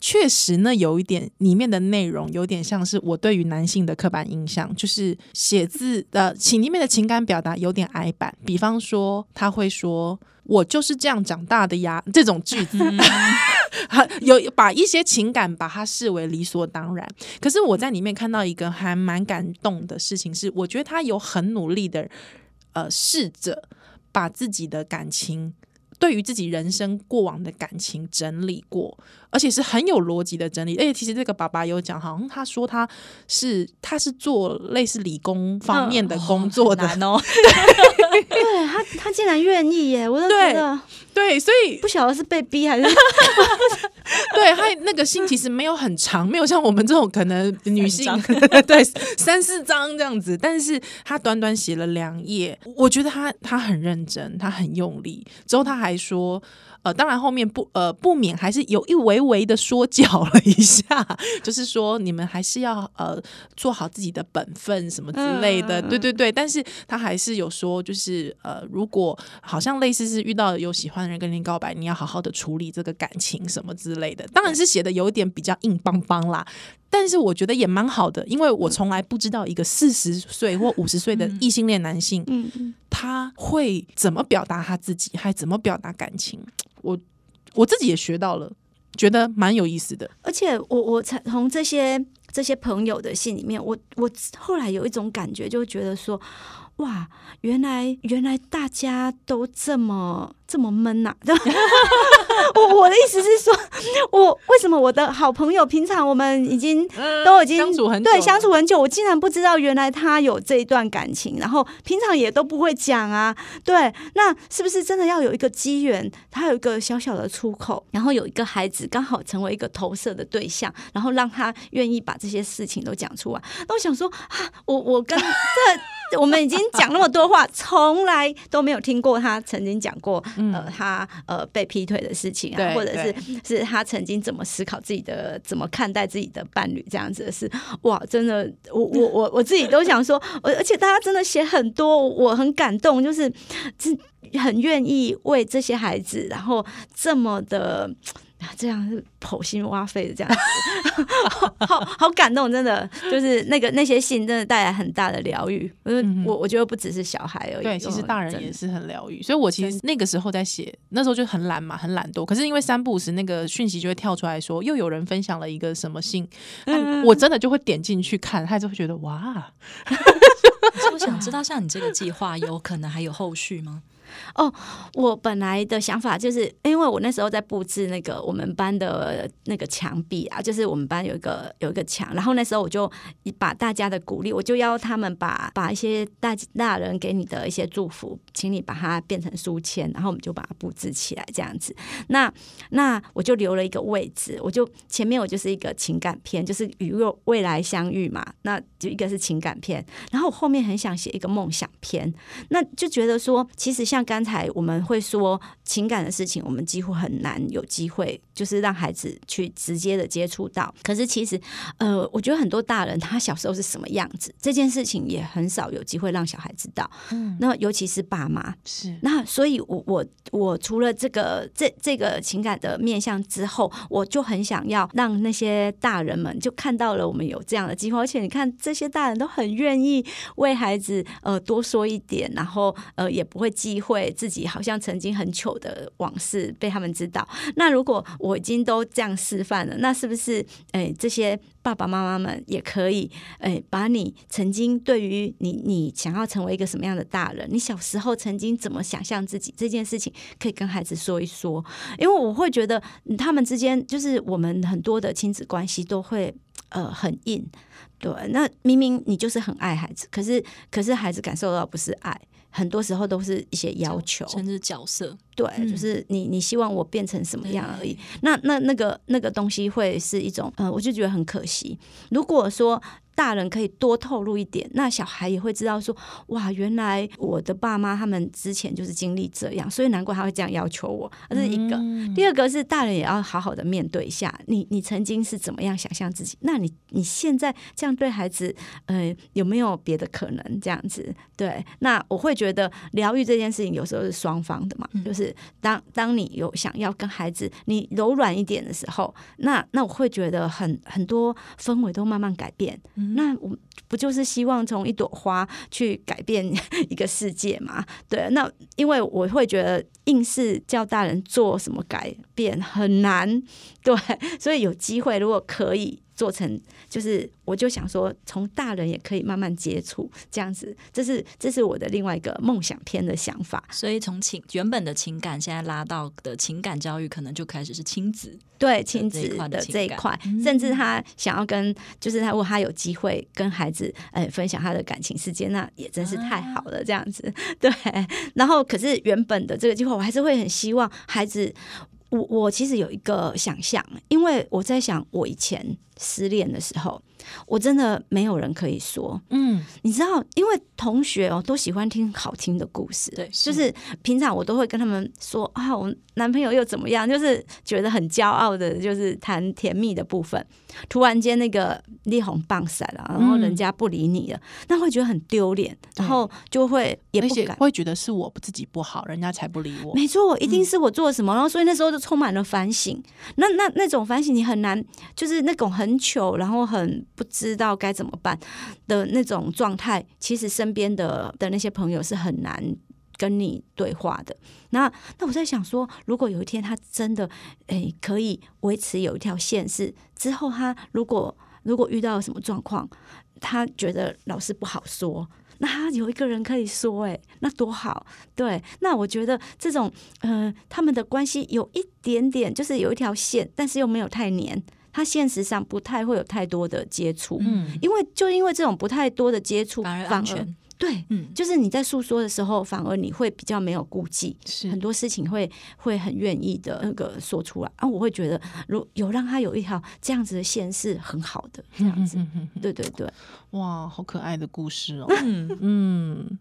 确实呢，有一点里面的内容有点像是我对于男性的刻板印象，就是写字的情里面的情感表达有点矮板。比方说，他会说“我就是这样长大的呀”这种句子，有把一些情感把它视为理所当然。可是我在里面看到一个还蛮感动的事情是，我觉得他有很努力的呃试着把自己的感情。对于自己人生过往的感情整理过，而且是很有逻辑的整理。而且其实这个爸爸有讲，好像他说他是他是做类似理工方面的工作的、嗯、哦。对，对他，他竟然愿意耶！我都觉得对，对，所以不晓得是被逼还是 对他那个信其实没有很长，没有像我们这种可能女性 对三四张这样子，但是他短短写了两页，我觉得他他很认真，他很用力。之后他还说。呃，当然后面不呃不免还是有一微微的说教了一下，就是说你们还是要呃做好自己的本分什么之类的，嗯、对对对。但是他还是有说，就是呃如果好像类似是遇到有喜欢的人跟你告白，你要好好的处理这个感情什么之类的。当然是写的有点比较硬邦邦啦，但是我觉得也蛮好的，因为我从来不知道一个四十岁或五十岁的异性恋男性，嗯，他会怎么表达他自己，还怎么表达感情。我我自己也学到了，觉得蛮有意思的。而且我我才从这些这些朋友的信里面，我我后来有一种感觉，就觉得说，哇，原来原来大家都这么。这么闷呐、啊！我我的意思是说，我为什么我的好朋友平常我们已经都已经相处很久，对，相处很久，我竟然不知道原来他有这一段感情，然后平常也都不会讲啊。对，那是不是真的要有一个机缘，他有一个小小的出口，然后有一个孩子刚好成为一个投射的对象，然后让他愿意把这些事情都讲出来？那我想说啊，我我跟这 我们已经讲那么多话，从来都没有听过他曾经讲过。呃，他呃被劈腿的事情啊，或者是是他曾经怎么思考自己的，怎么看待自己的伴侣这样子的事，哇，真的，我我我我自己都想说，而且大家真的写很多，我很感动，就是很愿意为这些孩子，然后这么的。这样是剖心挖肺的这样子，好好，好感动，真的就是那个那些信真的带来很大的疗愈。嗯、我我觉得不只是小孩而已，对，其实大人也是很疗愈。所以我其实那个时候在写，那时候就很懒嘛，很懒惰。可是因为三不五时那个讯息就会跳出来说，又有人分享了一个什么信，嗯、我真的就会点进去看，他就会觉得哇。我想知道，像你这个计划，有可能还有后续吗？哦，我本来的想法就是，因为我那时候在布置那个我们班的那个墙壁啊，就是我们班有一个有一个墙，然后那时候我就把大家的鼓励，我就要他们把把一些大大人给你的一些祝福，请你把它变成书签，然后我们就把它布置起来这样子。那那我就留了一个位置，我就前面我就是一个情感片，就是与未来相遇嘛，那就一个是情感片，然后我后面很想写一个梦想片，那就觉得说，其实像。刚才我们会说情感的事情，我们几乎很难有机会，就是让孩子去直接的接触到。可是其实，呃，我觉得很多大人他小时候是什么样子，这件事情也很少有机会让小孩知道。嗯，那尤其是爸妈是那，所以我我我除了这个这这个情感的面向之后，我就很想要让那些大人们就看到了我们有这样的机会，而且你看这些大人都很愿意为孩子呃多说一点，然后呃也不会忌讳。自己好像曾经很糗的往事被他们知道。那如果我已经都这样示范了，那是不是诶这些爸爸妈妈们也可以诶把你曾经对于你你想要成为一个什么样的大人，你小时候曾经怎么想象自己这件事情，可以跟孩子说一说。因为我会觉得他们之间就是我们很多的亲子关系都会呃很硬。对，那明明你就是很爱孩子，可是可是孩子感受到不是爱。很多时候都是一些要求，甚至角色，对，嗯、就是你你希望我变成什么样而已。那那那个那个东西会是一种，呃，我就觉得很可惜。如果说。大人可以多透露一点，那小孩也会知道说，哇，原来我的爸妈他们之前就是经历这样，所以难怪他会这样要求我。这是一个，嗯、第二个是大人也要好好的面对一下，你你曾经是怎么样想象自己？那你你现在这样对孩子，呃，有没有别的可能这样子？对，那我会觉得疗愈这件事情有时候是双方的嘛，嗯、就是当当你有想要跟孩子你柔软一点的时候，那那我会觉得很很多氛围都慢慢改变。嗯那我不就是希望从一朵花去改变 一个世界吗？对，那因为我会觉得硬是叫大人做什么改变很难，对，所以有机会如果可以做成，就是我就想说，从大人也可以慢慢接触这样子，这是这是我的另外一个梦想片的想法。所以从情原本的情感，现在拉到的情感教育，可能就开始是亲子。对亲子的这一块，甚至他想要跟，就是他如果他有机会跟孩子呃分享他的感情世界，那也真是太好了。这样子，对。然后，可是原本的这个计划，我还是会很希望孩子。我我其实有一个想象，因为我在想，我以前失恋的时候。我真的没有人可以说，嗯，你知道，因为同学哦都喜欢听好听的故事，对，就是平常我都会跟他们说啊，我男朋友又怎么样，就是觉得很骄傲的，就是谈甜蜜的部分。突然间那个力宏棒散了，然后人家不理你了，那、嗯、会觉得很丢脸，然后就会也不敢，会觉得是我自己不好，人家才不理我。没错，一定是我做了什么，然后所以那时候就充满了反省。那那那种反省你很难，就是那种很很糗，然后很。不知道该怎么办的那种状态，其实身边的的那些朋友是很难跟你对话的。那那我在想说，如果有一天他真的诶、可以维持有一条线，是之后他如果如果遇到什么状况，他觉得老师不好说，那他有一个人可以说，诶，那多好。对，那我觉得这种呃他们的关系有一点点就是有一条线，但是又没有太黏。他现实上不太会有太多的接触，嗯，因为就因为这种不太多的接触，反而安全，对，嗯，就是你在诉说的时候，反而你会比较没有顾忌，是。很多事情会会很愿意的那个说出来。啊。我会觉得，如有让他有一条这样子的线是很好的，这样子，对对对，哇，好可爱的故事哦，嗯。嗯。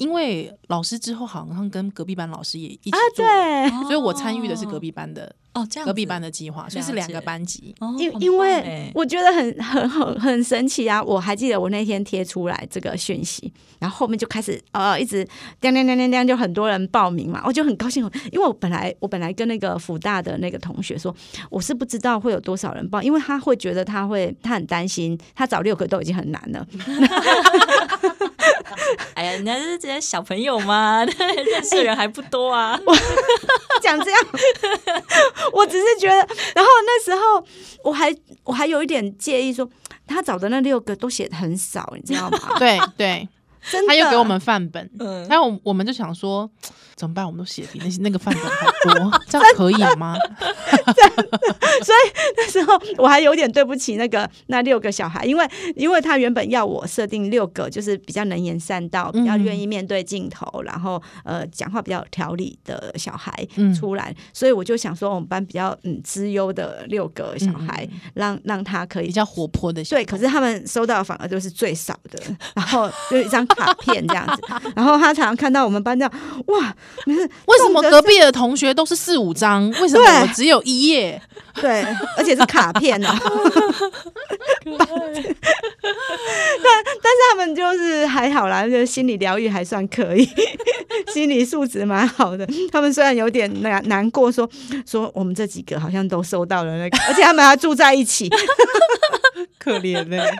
因为老师之后好像跟隔壁班老师也一起做，啊、对，所以我参与的是隔壁班的哦，这样隔壁班的计划，所以是两个班级。因因为我觉得很很很很神奇啊！我还记得我那天贴出来这个讯息，然后后面就开始呃一直叮叮叮叮叮，就很多人报名嘛，我就很高兴，因为我本来我本来跟那个辅大的那个同学说，我是不知道会有多少人报，因为他会觉得他会他很担心，他找六个都已经很难了。哎呀，人家是这些小朋友嘛，认识的人还不多啊。我 讲这样，我只是觉得，然后那时候我还我还有一点介意说，说他找的那六个都写的很少，你知道吗？对对，真的，他又给我们范本，嗯，然后我我们就想说。怎么办？我们都写比那些那个范本还多，这样可以吗？所以那时候我还有点对不起那个那六个小孩，因为因为他原本要我设定六个，就是比较能言善道、比较愿意面对镜头，嗯、然后呃讲话比较有条理的小孩出来，嗯、所以我就想说我们班比较嗯资优的六个小孩，嗯、让让他可以比较活泼的。对，可是他们收到的反而都是最少的，然后就一张卡片这样子，然后他常常看到我们班这样哇。为什么隔壁的同学都是四五张？为什么我只有一页？对，而且是卡片哦。对，但但是他们就是还好啦，就心理疗愈还算可以，心理素质蛮好的。他们虽然有点难难过说，说说我们这几个好像都收到了那个，而且他们还住在一起。可怜呢、欸，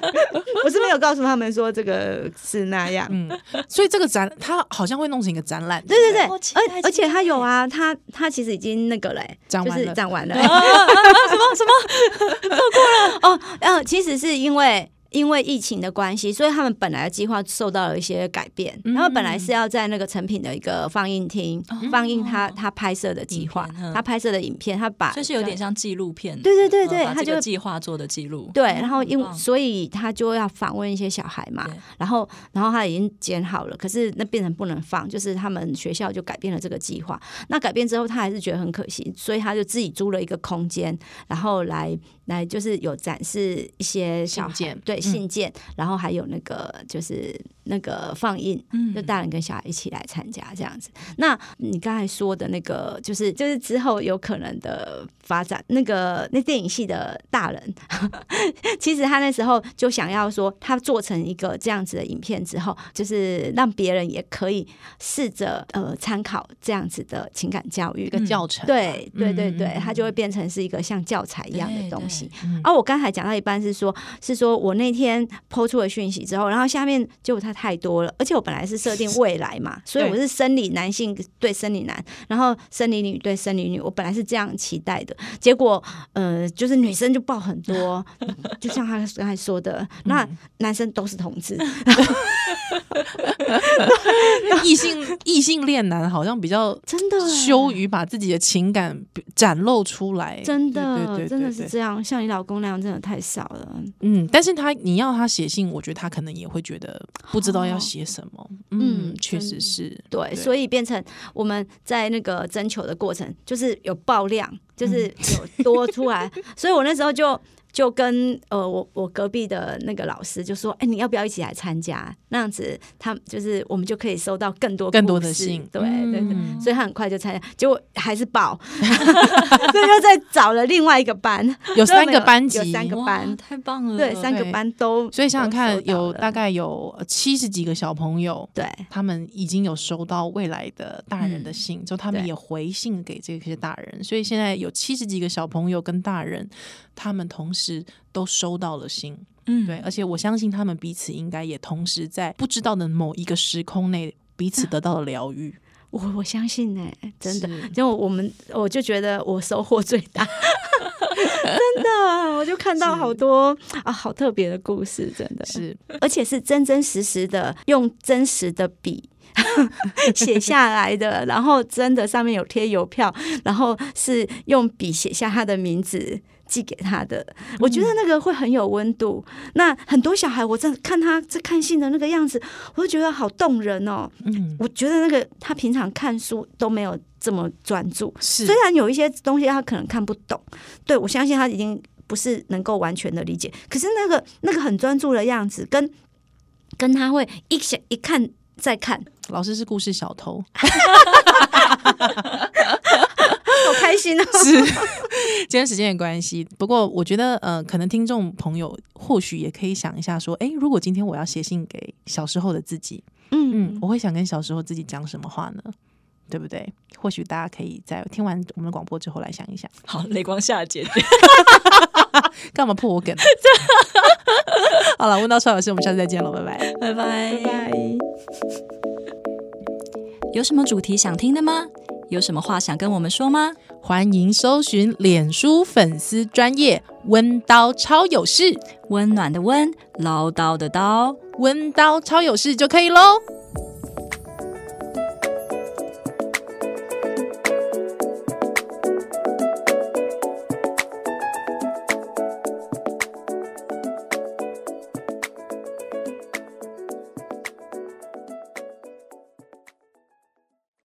我是没有告诉他们说这个是那样，嗯，所以这个展他好像会弄成一个展览，对对对，而而且他有啊，他他其实已经那个嘞，就是展完了，什么什么错过了哦，嗯，其实是因为。因为疫情的关系，所以他们本来的计划受到了一些改变。他们本来是要在那个成品的一个放映厅放映他他拍摄的计划，他拍摄的影片，他把就是有点像纪录片。对对对对，他就计划做的记录。对，然后因为所以他就要访问一些小孩嘛，然后然后他已经剪好了，可是那变成不能放，就是他们学校就改变了这个计划。那改变之后，他还是觉得很可惜，所以他就自己租了一个空间，然后来。来就是有展示一些小件，对信件，嗯、然后还有那个就是那个放映，嗯、就大人跟小孩一起来参加这样子。那你刚才说的那个，就是就是之后有可能的发展，那个那电影系的大人，其实他那时候就想要说，他做成一个这样子的影片之后，就是让别人也可以试着呃参考这样子的情感教育一个教程，对对对对，他就会变成是一个像教材一样的东西。而、我刚才讲到一半是说，是说我那一天 po 出了讯息之后，然后下面结果他太多了，而且我本来是设定未来嘛，所以我是生理男性对生理男，然后生理女对生理女，我本来是这样期待的，结果呃，就是女生就爆很多，就像他刚才说的，那男生都是同志，异性异性恋男好像比较真的。羞于把自己的情感展露出来，真的，真的是这样，像你老公那样，真的太少了。嗯，但是他你要他写信，我觉得他可能也会觉得不知道要写什么。哦、嗯，确实是对，对，所以变成我们在那个征求的过程，就是有爆量，就是有多出来，嗯、所以我那时候就。就跟呃，我我隔壁的那个老师就说：“哎、欸，你要不要一起来参加？那样子，他就是我们就可以收到更多更多的信。对、嗯、对对，所以他很快就参加，结果还是爆，所以又再找了另外一个班，有三个班级，有三个班，太棒了。对，三个班都，所以想想看，有大概有七十几个小朋友，对，他们已经有收到未来的大人的信，就、嗯、他们也回信给这些大人，所以现在有七十几个小朋友跟大人。”他们同时都收到了信，嗯，对，而且我相信他们彼此应该也同时在不知道的某一个时空内彼此得到了疗愈。我我相信呢、欸，真的，就我们我就觉得我收获最大，真的，我就看到好多啊，好特别的故事，真的是，而且是真真实实的用真实的笔 写下来的，然后真的上面有贴邮票，然后是用笔写下他的名字。寄给他的，我觉得那个会很有温度。嗯、那很多小孩，我在看他在看信的那个样子，我就觉得好动人哦。嗯，我觉得那个他平常看书都没有这么专注，虽然有一些东西他可能看不懂，对，我相信他已经不是能够完全的理解。可是那个那个很专注的样子，跟跟他会一想一看再看，老师是故事小偷。好开心哦！是，今天时间的关系。不过我觉得，呃，可能听众朋友或许也可以想一下，说，哎，如果今天我要写信给小时候的自己，嗯嗯，我会想跟小时候自己讲什么话呢？对不对？或许大家可以在听完我们的广播之后来想一想。好，雷光下姐姐，干嘛破我梗？好了，问到帅老师，我们下次再见了，拜拜，拜拜，拜拜。有什么主题想听的吗？有什么话想跟我们说吗？欢迎搜寻脸书粉丝专业温刀超有事，温暖的温，唠叨的叨，温刀超有事就可以喽。